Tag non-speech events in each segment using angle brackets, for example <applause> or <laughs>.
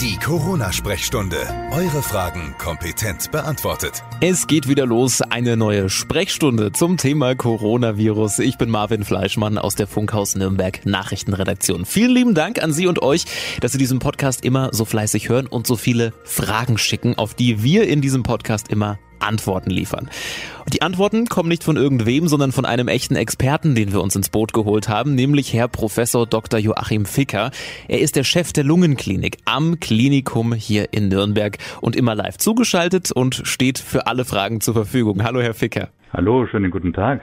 Die Corona-Sprechstunde. Eure Fragen kompetent beantwortet. Es geht wieder los, eine neue Sprechstunde zum Thema Coronavirus. Ich bin Marvin Fleischmann aus der Funkhaus Nürnberg Nachrichtenredaktion. Vielen lieben Dank an Sie und euch, dass Sie diesen Podcast immer so fleißig hören und so viele Fragen schicken, auf die wir in diesem Podcast immer Antworten liefern. Die Antworten kommen nicht von irgendwem, sondern von einem echten Experten, den wir uns ins Boot geholt haben, nämlich Herr Professor Dr. Joachim Ficker. Er ist der Chef der Lungenklinik am Klinikum hier in Nürnberg und immer live zugeschaltet und steht für alle Fragen zur Verfügung. Hallo, Herr Ficker. Hallo, schönen guten Tag.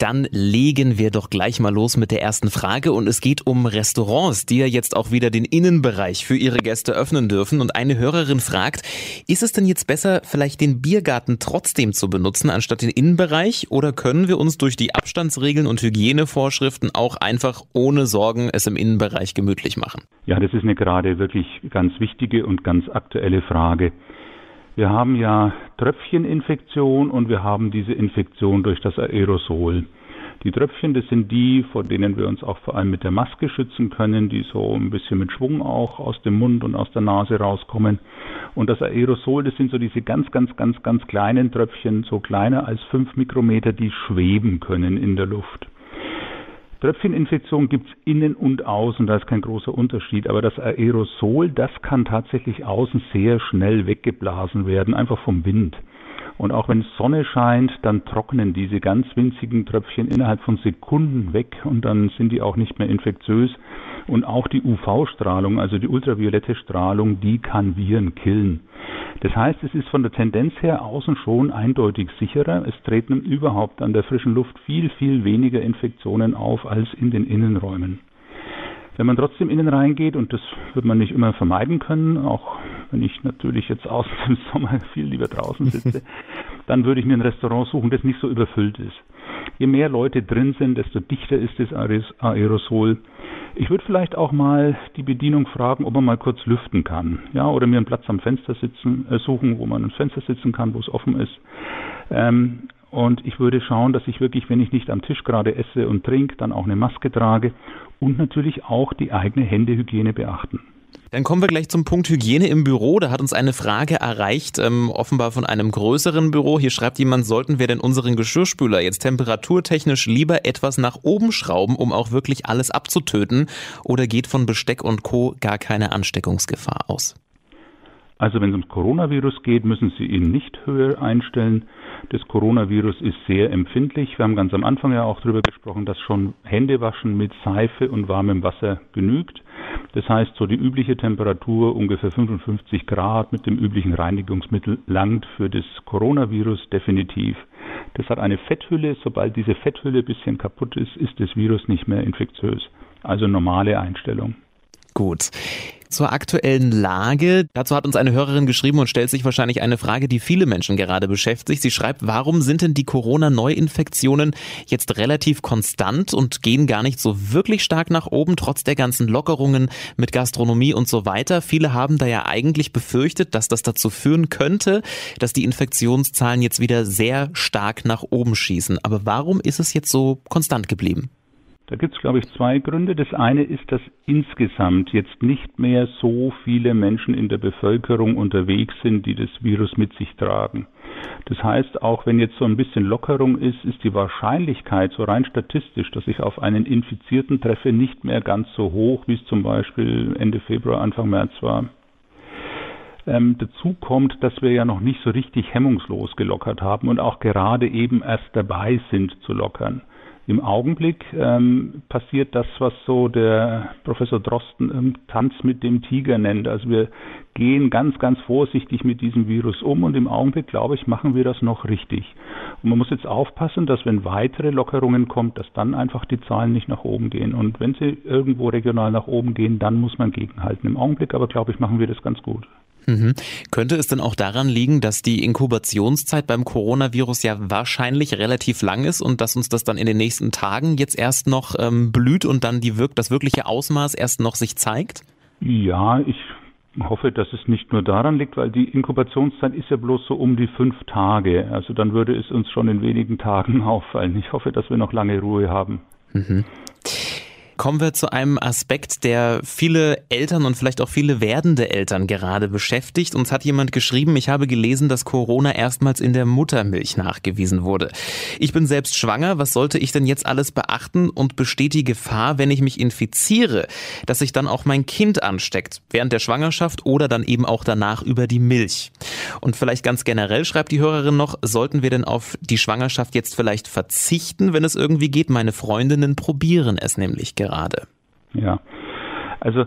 Dann legen wir doch gleich mal los mit der ersten Frage und es geht um Restaurants, die ja jetzt auch wieder den Innenbereich für ihre Gäste öffnen dürfen. Und eine Hörerin fragt, ist es denn jetzt besser, vielleicht den Biergarten trotzdem zu benutzen, anstatt den Innenbereich? Oder können wir uns durch die Abstandsregeln und Hygienevorschriften auch einfach ohne Sorgen es im Innenbereich gemütlich machen? Ja, das ist eine gerade wirklich ganz wichtige und ganz aktuelle Frage. Wir haben ja Tröpfcheninfektion und wir haben diese Infektion durch das Aerosol. Die Tröpfchen, das sind die, vor denen wir uns auch vor allem mit der Maske schützen können, die so ein bisschen mit Schwung auch aus dem Mund und aus der Nase rauskommen. Und das Aerosol, das sind so diese ganz, ganz, ganz, ganz kleinen Tröpfchen, so kleiner als fünf Mikrometer, die schweben können in der Luft. Tröpfcheninfektion gibt es innen und außen, da ist kein großer Unterschied. Aber das Aerosol, das kann tatsächlich außen sehr schnell weggeblasen werden, einfach vom Wind. Und auch wenn Sonne scheint, dann trocknen diese ganz winzigen Tröpfchen innerhalb von Sekunden weg und dann sind die auch nicht mehr infektiös. Und auch die UV-Strahlung, also die ultraviolette Strahlung, die kann Viren killen. Das heißt, es ist von der Tendenz her außen schon eindeutig sicherer. Es treten überhaupt an der frischen Luft viel, viel weniger Infektionen auf als in den Innenräumen. Wenn man trotzdem innen reingeht, und das wird man nicht immer vermeiden können, auch wenn ich natürlich jetzt außen <laughs> im Sommer viel lieber draußen sitze, <laughs> dann würde ich mir ein Restaurant suchen, das nicht so überfüllt ist. Je mehr Leute drin sind, desto dichter ist das Aerosol. Ich würde vielleicht auch mal die Bedienung fragen, ob man mal kurz lüften kann. Ja, oder mir einen Platz am Fenster sitzen, äh, suchen, wo man am Fenster sitzen kann, wo es offen ist. Ähm, und ich würde schauen, dass ich wirklich, wenn ich nicht am Tisch gerade esse und trinke, dann auch eine Maske trage und natürlich auch die eigene Händehygiene beachten. Dann kommen wir gleich zum Punkt Hygiene im Büro. Da hat uns eine Frage erreicht, ähm, offenbar von einem größeren Büro. Hier schreibt jemand, sollten wir denn unseren Geschirrspüler jetzt temperaturtechnisch lieber etwas nach oben schrauben, um auch wirklich alles abzutöten? Oder geht von Besteck und Co. gar keine Ansteckungsgefahr aus? Also wenn es ums Coronavirus geht, müssen Sie ihn nicht höher einstellen. Das Coronavirus ist sehr empfindlich. Wir haben ganz am Anfang ja auch darüber gesprochen, dass schon Händewaschen mit Seife und warmem Wasser genügt. Das heißt, so die übliche Temperatur, ungefähr 55 Grad mit dem üblichen Reinigungsmittel, langt für das Coronavirus definitiv. Das hat eine Fetthülle. Sobald diese Fetthülle ein bisschen kaputt ist, ist das Virus nicht mehr infektiös. Also normale Einstellung. Gut zur aktuellen Lage. Dazu hat uns eine Hörerin geschrieben und stellt sich wahrscheinlich eine Frage, die viele Menschen gerade beschäftigt. Sie schreibt, warum sind denn die Corona-Neuinfektionen jetzt relativ konstant und gehen gar nicht so wirklich stark nach oben, trotz der ganzen Lockerungen mit Gastronomie und so weiter? Viele haben da ja eigentlich befürchtet, dass das dazu führen könnte, dass die Infektionszahlen jetzt wieder sehr stark nach oben schießen. Aber warum ist es jetzt so konstant geblieben? Da gibt es, glaube ich, zwei Gründe. Das eine ist, dass insgesamt jetzt nicht mehr so viele Menschen in der Bevölkerung unterwegs sind, die das Virus mit sich tragen. Das heißt, auch wenn jetzt so ein bisschen Lockerung ist, ist die Wahrscheinlichkeit so rein statistisch, dass ich auf einen Infizierten treffe, nicht mehr ganz so hoch, wie es zum Beispiel Ende Februar, Anfang März war. Ähm, dazu kommt, dass wir ja noch nicht so richtig hemmungslos gelockert haben und auch gerade eben erst dabei sind zu lockern. Im Augenblick ähm, passiert das, was so der Professor Drosten ähm, Tanz mit dem Tiger nennt. Also wir gehen ganz, ganz vorsichtig mit diesem Virus um und im Augenblick, glaube ich, machen wir das noch richtig. Und man muss jetzt aufpassen, dass wenn weitere Lockerungen kommen, dass dann einfach die Zahlen nicht nach oben gehen. Und wenn sie irgendwo regional nach oben gehen, dann muss man gegenhalten. Im Augenblick aber, glaube ich, machen wir das ganz gut. Mhm. Könnte es denn auch daran liegen, dass die Inkubationszeit beim Coronavirus ja wahrscheinlich relativ lang ist und dass uns das dann in den nächsten Tagen jetzt erst noch ähm, blüht und dann die wirk das wirkliche Ausmaß erst noch sich zeigt? Ja, ich hoffe, dass es nicht nur daran liegt, weil die Inkubationszeit ist ja bloß so um die fünf Tage. Also dann würde es uns schon in wenigen Tagen <laughs> auffallen. Ich hoffe, dass wir noch lange Ruhe haben. Mhm. Kommen wir zu einem Aspekt, der viele Eltern und vielleicht auch viele werdende Eltern gerade beschäftigt. Uns hat jemand geschrieben, ich habe gelesen, dass Corona erstmals in der Muttermilch nachgewiesen wurde. Ich bin selbst schwanger, was sollte ich denn jetzt alles beachten und besteht die Gefahr, wenn ich mich infiziere, dass sich dann auch mein Kind ansteckt, während der Schwangerschaft oder dann eben auch danach über die Milch? Und vielleicht ganz generell schreibt die Hörerin noch, sollten wir denn auf die Schwangerschaft jetzt vielleicht verzichten, wenn es irgendwie geht? Meine Freundinnen probieren es nämlich gerade. Ja, also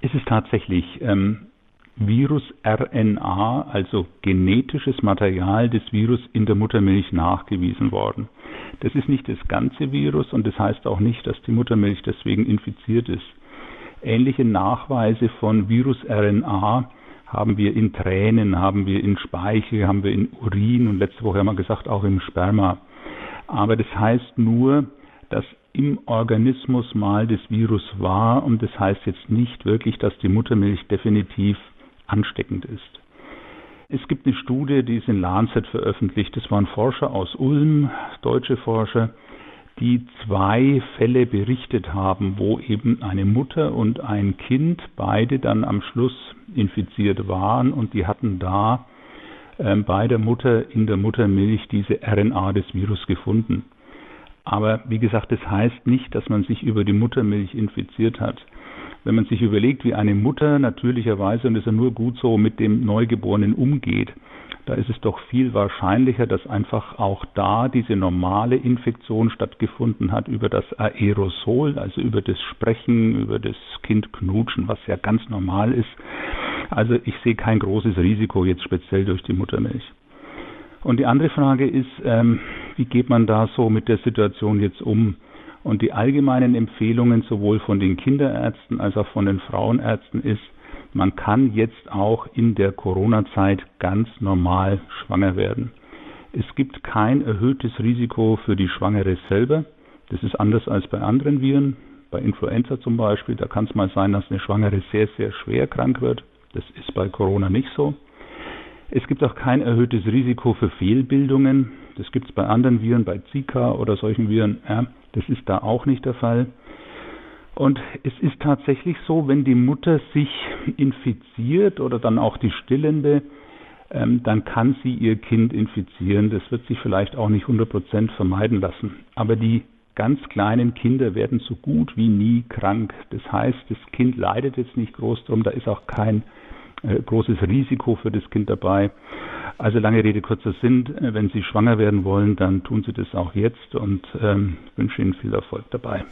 es ist tatsächlich ähm, Virus-RNA, also genetisches Material des Virus in der Muttermilch nachgewiesen worden. Das ist nicht das ganze Virus und das heißt auch nicht, dass die Muttermilch deswegen infiziert ist. Ähnliche Nachweise von Virus-RNA haben wir in Tränen, haben wir in Speichel, haben wir in Urin und letzte Woche haben wir gesagt auch im Sperma. Aber das heißt nur, dass im Organismus mal das Virus war und das heißt jetzt nicht wirklich, dass die Muttermilch definitiv ansteckend ist. Es gibt eine Studie, die ist in Lancet veröffentlicht. Das waren Forscher aus Ulm, deutsche Forscher, die zwei Fälle berichtet haben, wo eben eine Mutter und ein Kind beide dann am Schluss infiziert waren und die hatten da äh, bei der Mutter in der Muttermilch diese RNA des Virus gefunden. Aber wie gesagt, das heißt nicht, dass man sich über die Muttermilch infiziert hat. Wenn man sich überlegt, wie eine Mutter natürlicherweise, und das ist ja nur gut so, mit dem Neugeborenen umgeht, da ist es doch viel wahrscheinlicher, dass einfach auch da diese normale Infektion stattgefunden hat über das Aerosol, also über das Sprechen, über das Kindknutschen, was ja ganz normal ist. Also ich sehe kein großes Risiko jetzt speziell durch die Muttermilch. Und die andere Frage ist, ähm, wie geht man da so mit der Situation jetzt um? Und die allgemeinen Empfehlungen sowohl von den Kinderärzten als auch von den Frauenärzten ist, man kann jetzt auch in der Corona-Zeit ganz normal schwanger werden. Es gibt kein erhöhtes Risiko für die Schwangere selber. Das ist anders als bei anderen Viren. Bei Influenza zum Beispiel, da kann es mal sein, dass eine Schwangere sehr, sehr schwer krank wird. Das ist bei Corona nicht so. Es gibt auch kein erhöhtes Risiko für Fehlbildungen. Das gibt es bei anderen Viren, bei Zika oder solchen Viren. Ja, das ist da auch nicht der Fall. Und es ist tatsächlich so, wenn die Mutter sich infiziert oder dann auch die Stillende, ähm, dann kann sie ihr Kind infizieren. Das wird sich vielleicht auch nicht 100 Prozent vermeiden lassen. Aber die ganz kleinen Kinder werden so gut wie nie krank. Das heißt, das Kind leidet jetzt nicht groß drum, da ist auch kein großes Risiko für das Kind dabei. Also lange Rede, kurzer Sinn, äh, wenn Sie schwanger werden wollen, dann tun Sie das auch jetzt und ähm, wünsche Ihnen viel Erfolg dabei.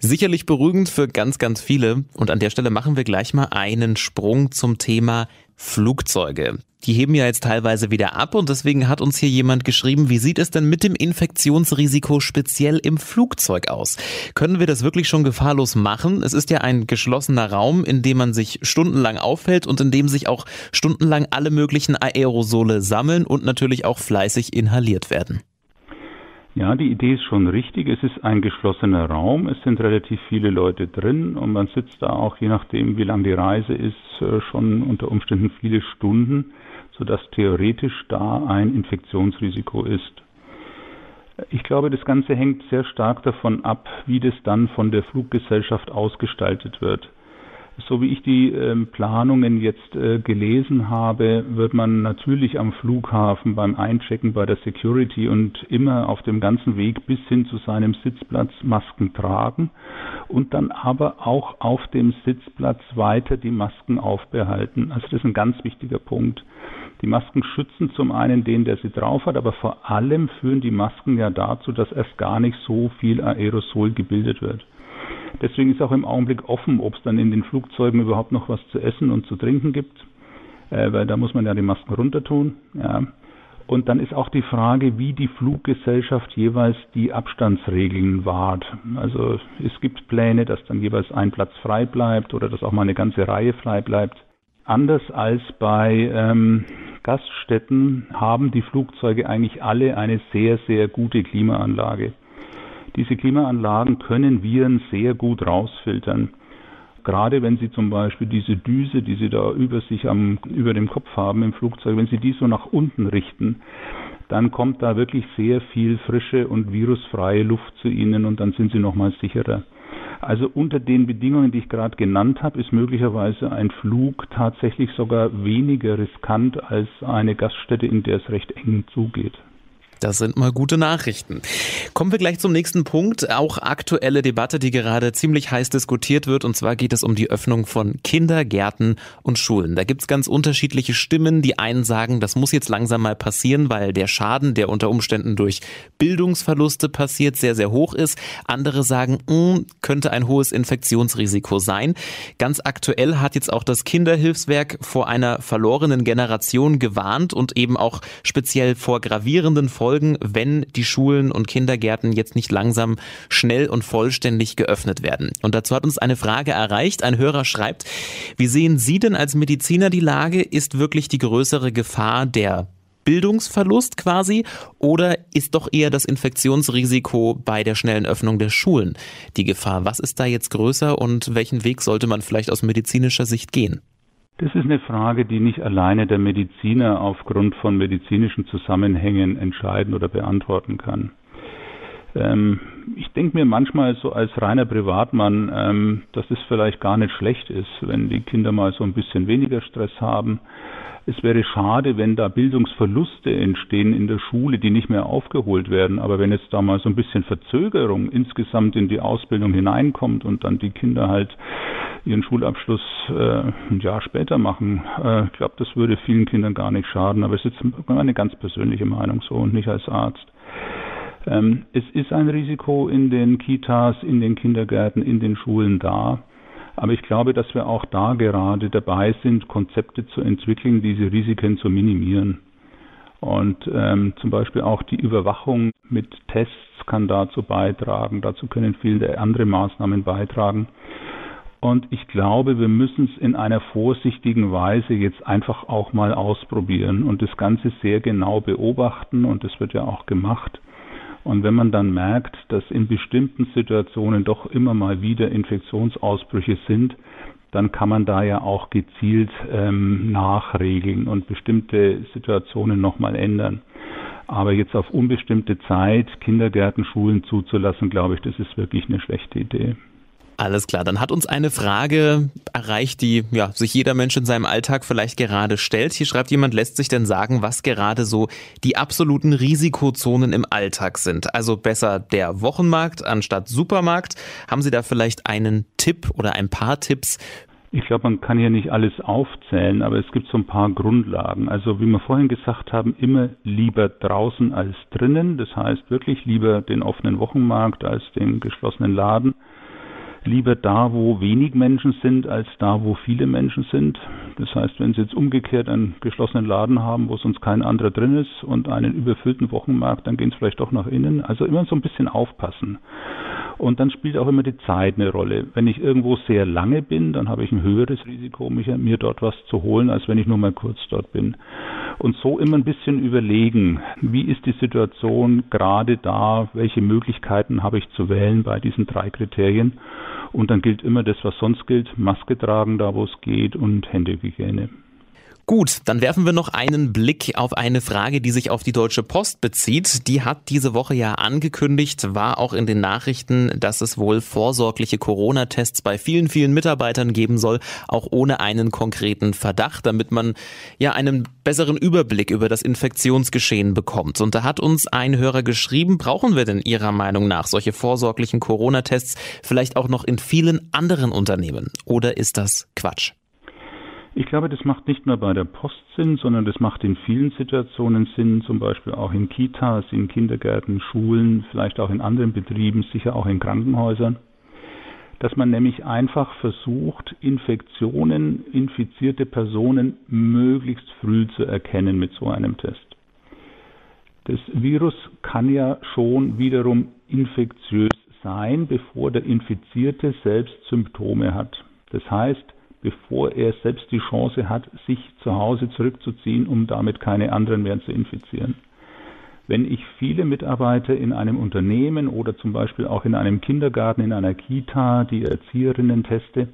Sicherlich beruhigend für ganz, ganz viele. Und an der Stelle machen wir gleich mal einen Sprung zum Thema Flugzeuge. Die heben ja jetzt teilweise wieder ab und deswegen hat uns hier jemand geschrieben, wie sieht es denn mit dem Infektionsrisiko speziell im Flugzeug aus? Können wir das wirklich schon gefahrlos machen? Es ist ja ein geschlossener Raum, in dem man sich stundenlang aufhält und in dem sich auch stundenlang alle möglichen Aerosole sammeln und natürlich auch fleißig inhaliert werden. Ja, die Idee ist schon richtig. Es ist ein geschlossener Raum. Es sind relativ viele Leute drin und man sitzt da auch, je nachdem, wie lang die Reise ist, äh, schon unter Umständen viele Stunden sodass theoretisch da ein Infektionsrisiko ist. Ich glaube, das Ganze hängt sehr stark davon ab, wie das dann von der Fluggesellschaft ausgestaltet wird. So wie ich die äh, Planungen jetzt äh, gelesen habe, wird man natürlich am Flughafen beim Einchecken bei der Security und immer auf dem ganzen Weg bis hin zu seinem Sitzplatz Masken tragen und dann aber auch auf dem Sitzplatz weiter die Masken aufbehalten. Also das ist ein ganz wichtiger Punkt. Die Masken schützen zum einen den, der sie drauf hat, aber vor allem führen die Masken ja dazu, dass erst gar nicht so viel Aerosol gebildet wird. Deswegen ist auch im Augenblick offen, ob es dann in den Flugzeugen überhaupt noch was zu essen und zu trinken gibt, äh, weil da muss man ja die Masken runtertun. Ja. Und dann ist auch die Frage, wie die Fluggesellschaft jeweils die Abstandsregeln wahrt. Also es gibt Pläne, dass dann jeweils ein Platz frei bleibt oder dass auch mal eine ganze Reihe frei bleibt. Anders als bei ähm, Gaststätten haben die Flugzeuge eigentlich alle eine sehr, sehr gute Klimaanlage. Diese Klimaanlagen können Viren sehr gut rausfiltern. Gerade wenn Sie zum Beispiel diese Düse, die Sie da über sich am, über dem Kopf haben im Flugzeug, wenn Sie die so nach unten richten, dann kommt da wirklich sehr viel frische und virusfreie Luft zu Ihnen und dann sind Sie nochmal sicherer. Also unter den Bedingungen, die ich gerade genannt habe, ist möglicherweise ein Flug tatsächlich sogar weniger riskant als eine Gaststätte, in der es recht eng zugeht. Das sind mal gute Nachrichten. Kommen wir gleich zum nächsten Punkt. Auch aktuelle Debatte, die gerade ziemlich heiß diskutiert wird. Und zwar geht es um die Öffnung von Kindergärten und Schulen. Da gibt's ganz unterschiedliche Stimmen. Die einen sagen, das muss jetzt langsam mal passieren, weil der Schaden, der unter Umständen durch Bildungsverluste passiert, sehr, sehr hoch ist. Andere sagen, mh, hm, könnte ein hohes Infektionsrisiko sein. Ganz aktuell hat jetzt auch das Kinderhilfswerk vor einer verlorenen Generation gewarnt und eben auch speziell vor gravierenden Folgen Folgen, wenn die Schulen und Kindergärten jetzt nicht langsam schnell und vollständig geöffnet werden. Und dazu hat uns eine Frage erreicht. Ein Hörer schreibt, wie sehen Sie denn als Mediziner die Lage? Ist wirklich die größere Gefahr der Bildungsverlust quasi oder ist doch eher das Infektionsrisiko bei der schnellen Öffnung der Schulen die Gefahr? Was ist da jetzt größer und welchen Weg sollte man vielleicht aus medizinischer Sicht gehen? Das ist eine Frage, die nicht alleine der Mediziner aufgrund von medizinischen Zusammenhängen entscheiden oder beantworten kann. Ähm, ich denke mir manchmal so als reiner Privatmann, ähm, dass es vielleicht gar nicht schlecht ist, wenn die Kinder mal so ein bisschen weniger Stress haben, es wäre schade, wenn da Bildungsverluste entstehen in der Schule, die nicht mehr aufgeholt werden. Aber wenn jetzt da mal so ein bisschen Verzögerung insgesamt in die Ausbildung hineinkommt und dann die Kinder halt ihren Schulabschluss äh, ein Jahr später machen, äh, ich glaube, das würde vielen Kindern gar nicht schaden. Aber es ist meine ganz persönliche Meinung so und nicht als Arzt. Ähm, es ist ein Risiko in den Kitas, in den Kindergärten, in den Schulen da. Aber ich glaube, dass wir auch da gerade dabei sind, Konzepte zu entwickeln, diese Risiken zu minimieren. Und ähm, zum Beispiel auch die Überwachung mit Tests kann dazu beitragen. Dazu können viele andere Maßnahmen beitragen. Und ich glaube, wir müssen es in einer vorsichtigen Weise jetzt einfach auch mal ausprobieren und das Ganze sehr genau beobachten. Und das wird ja auch gemacht. Und wenn man dann merkt, dass in bestimmten Situationen doch immer mal wieder Infektionsausbrüche sind, dann kann man da ja auch gezielt ähm, nachregeln und bestimmte Situationen nochmal ändern. Aber jetzt auf unbestimmte Zeit Kindergärten, Schulen zuzulassen, glaube ich, das ist wirklich eine schlechte Idee. Alles klar, dann hat uns eine Frage erreicht, die ja, sich jeder Mensch in seinem Alltag vielleicht gerade stellt. Hier schreibt jemand, lässt sich denn sagen, was gerade so die absoluten Risikozonen im Alltag sind? Also besser der Wochenmarkt anstatt Supermarkt. Haben Sie da vielleicht einen Tipp oder ein paar Tipps ich glaube, man kann hier nicht alles aufzählen, aber es gibt so ein paar Grundlagen. Also wie wir vorhin gesagt haben, immer lieber draußen als drinnen. Das heißt wirklich lieber den offenen Wochenmarkt als den geschlossenen Laden lieber da, wo wenig Menschen sind, als da, wo viele Menschen sind. Das heißt, wenn Sie jetzt umgekehrt einen geschlossenen Laden haben, wo sonst kein anderer drin ist und einen überfüllten Wochenmarkt, dann gehen Sie vielleicht doch nach innen. Also immer so ein bisschen aufpassen. Und dann spielt auch immer die Zeit eine Rolle. Wenn ich irgendwo sehr lange bin, dann habe ich ein höheres Risiko, mich, mir dort was zu holen, als wenn ich nur mal kurz dort bin. Und so immer ein bisschen überlegen, wie ist die Situation gerade da, welche Möglichkeiten habe ich zu wählen bei diesen drei Kriterien. Und dann gilt immer das, was sonst gilt, Maske tragen da, wo es geht und Händehygiene. Gut, dann werfen wir noch einen Blick auf eine Frage, die sich auf die Deutsche Post bezieht. Die hat diese Woche ja angekündigt, war auch in den Nachrichten, dass es wohl vorsorgliche Corona-Tests bei vielen, vielen Mitarbeitern geben soll, auch ohne einen konkreten Verdacht, damit man ja einen besseren Überblick über das Infektionsgeschehen bekommt. Und da hat uns ein Hörer geschrieben, brauchen wir denn Ihrer Meinung nach solche vorsorglichen Corona-Tests vielleicht auch noch in vielen anderen Unternehmen? Oder ist das Quatsch? Ich glaube, das macht nicht nur bei der Post Sinn, sondern das macht in vielen Situationen Sinn, zum Beispiel auch in Kitas, in Kindergärten, Schulen, vielleicht auch in anderen Betrieben, sicher auch in Krankenhäusern, dass man nämlich einfach versucht, Infektionen, infizierte Personen möglichst früh zu erkennen mit so einem Test. Das Virus kann ja schon wiederum infektiös sein, bevor der Infizierte selbst Symptome hat. Das heißt, bevor er selbst die Chance hat, sich zu Hause zurückzuziehen, um damit keine anderen mehr zu infizieren. Wenn ich viele Mitarbeiter in einem Unternehmen oder zum Beispiel auch in einem Kindergarten, in einer Kita, die Erzieherinnen teste,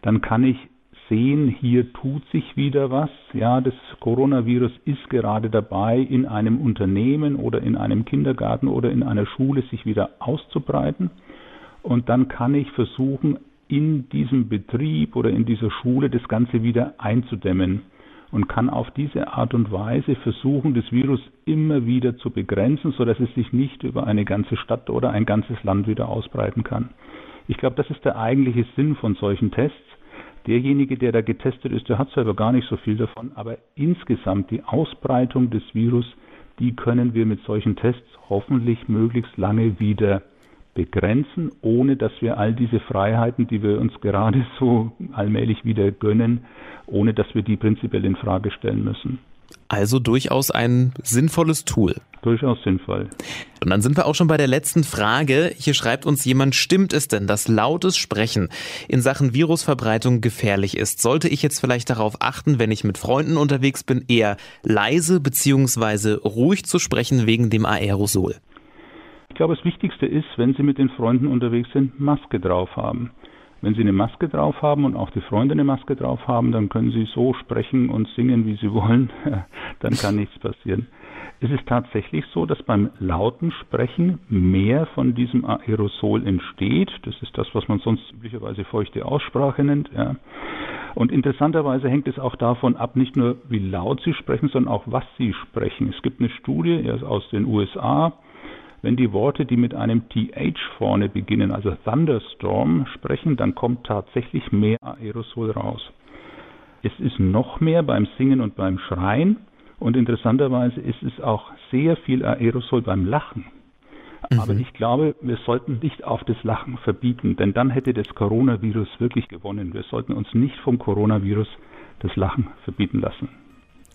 dann kann ich sehen, hier tut sich wieder was. Ja, das Coronavirus ist gerade dabei, in einem Unternehmen oder in einem Kindergarten oder in einer Schule sich wieder auszubreiten. Und dann kann ich versuchen, in diesem Betrieb oder in dieser Schule das Ganze wieder einzudämmen und kann auf diese Art und Weise versuchen, das Virus immer wieder zu begrenzen, sodass es sich nicht über eine ganze Stadt oder ein ganzes Land wieder ausbreiten kann. Ich glaube, das ist der eigentliche Sinn von solchen Tests. Derjenige, der da getestet ist, der hat selber gar nicht so viel davon, aber insgesamt die Ausbreitung des Virus, die können wir mit solchen Tests hoffentlich möglichst lange wieder begrenzen, ohne dass wir all diese Freiheiten, die wir uns gerade so allmählich wieder gönnen, ohne dass wir die prinzipiell in Frage stellen müssen. Also durchaus ein sinnvolles Tool. Durchaus sinnvoll. Und dann sind wir auch schon bei der letzten Frage. Hier schreibt uns jemand, stimmt es denn, dass lautes Sprechen in Sachen Virusverbreitung gefährlich ist? Sollte ich jetzt vielleicht darauf achten, wenn ich mit Freunden unterwegs bin, eher leise bzw. ruhig zu sprechen wegen dem Aerosol? Ich glaube, das Wichtigste ist, wenn Sie mit den Freunden unterwegs sind, Maske drauf haben. Wenn Sie eine Maske drauf haben und auch die Freunde eine Maske drauf haben, dann können Sie so sprechen und singen, wie Sie wollen. <laughs> dann kann nichts passieren. Es ist tatsächlich so, dass beim lauten Sprechen mehr von diesem Aerosol entsteht. Das ist das, was man sonst üblicherweise feuchte Aussprache nennt. Ja. Und interessanterweise hängt es auch davon ab, nicht nur wie laut Sie sprechen, sondern auch was Sie sprechen. Es gibt eine Studie aus den USA, wenn die Worte, die mit einem TH vorne beginnen, also Thunderstorm, sprechen, dann kommt tatsächlich mehr Aerosol raus. Es ist noch mehr beim Singen und beim Schreien und interessanterweise ist es auch sehr viel Aerosol beim Lachen. Mhm. Aber ich glaube, wir sollten nicht auf das Lachen verbieten, denn dann hätte das Coronavirus wirklich gewonnen. Wir sollten uns nicht vom Coronavirus das Lachen verbieten lassen.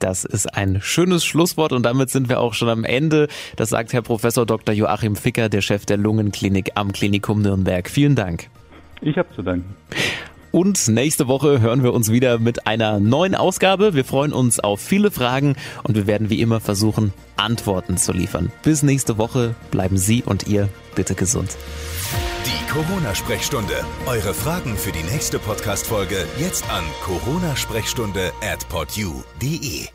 Das ist ein schönes Schlusswort und damit sind wir auch schon am Ende. Das sagt Herr Professor Dr. Joachim Ficker, der Chef der Lungenklinik am Klinikum Nürnberg. Vielen Dank. Ich habe zu danken. Und nächste Woche hören wir uns wieder mit einer neuen Ausgabe. Wir freuen uns auf viele Fragen und wir werden wie immer versuchen, Antworten zu liefern. Bis nächste Woche bleiben Sie und ihr bitte gesund. Die Corona-Sprechstunde. Eure Fragen für die nächste Podcast-Folge jetzt an coronasprechstunde at podyou.de.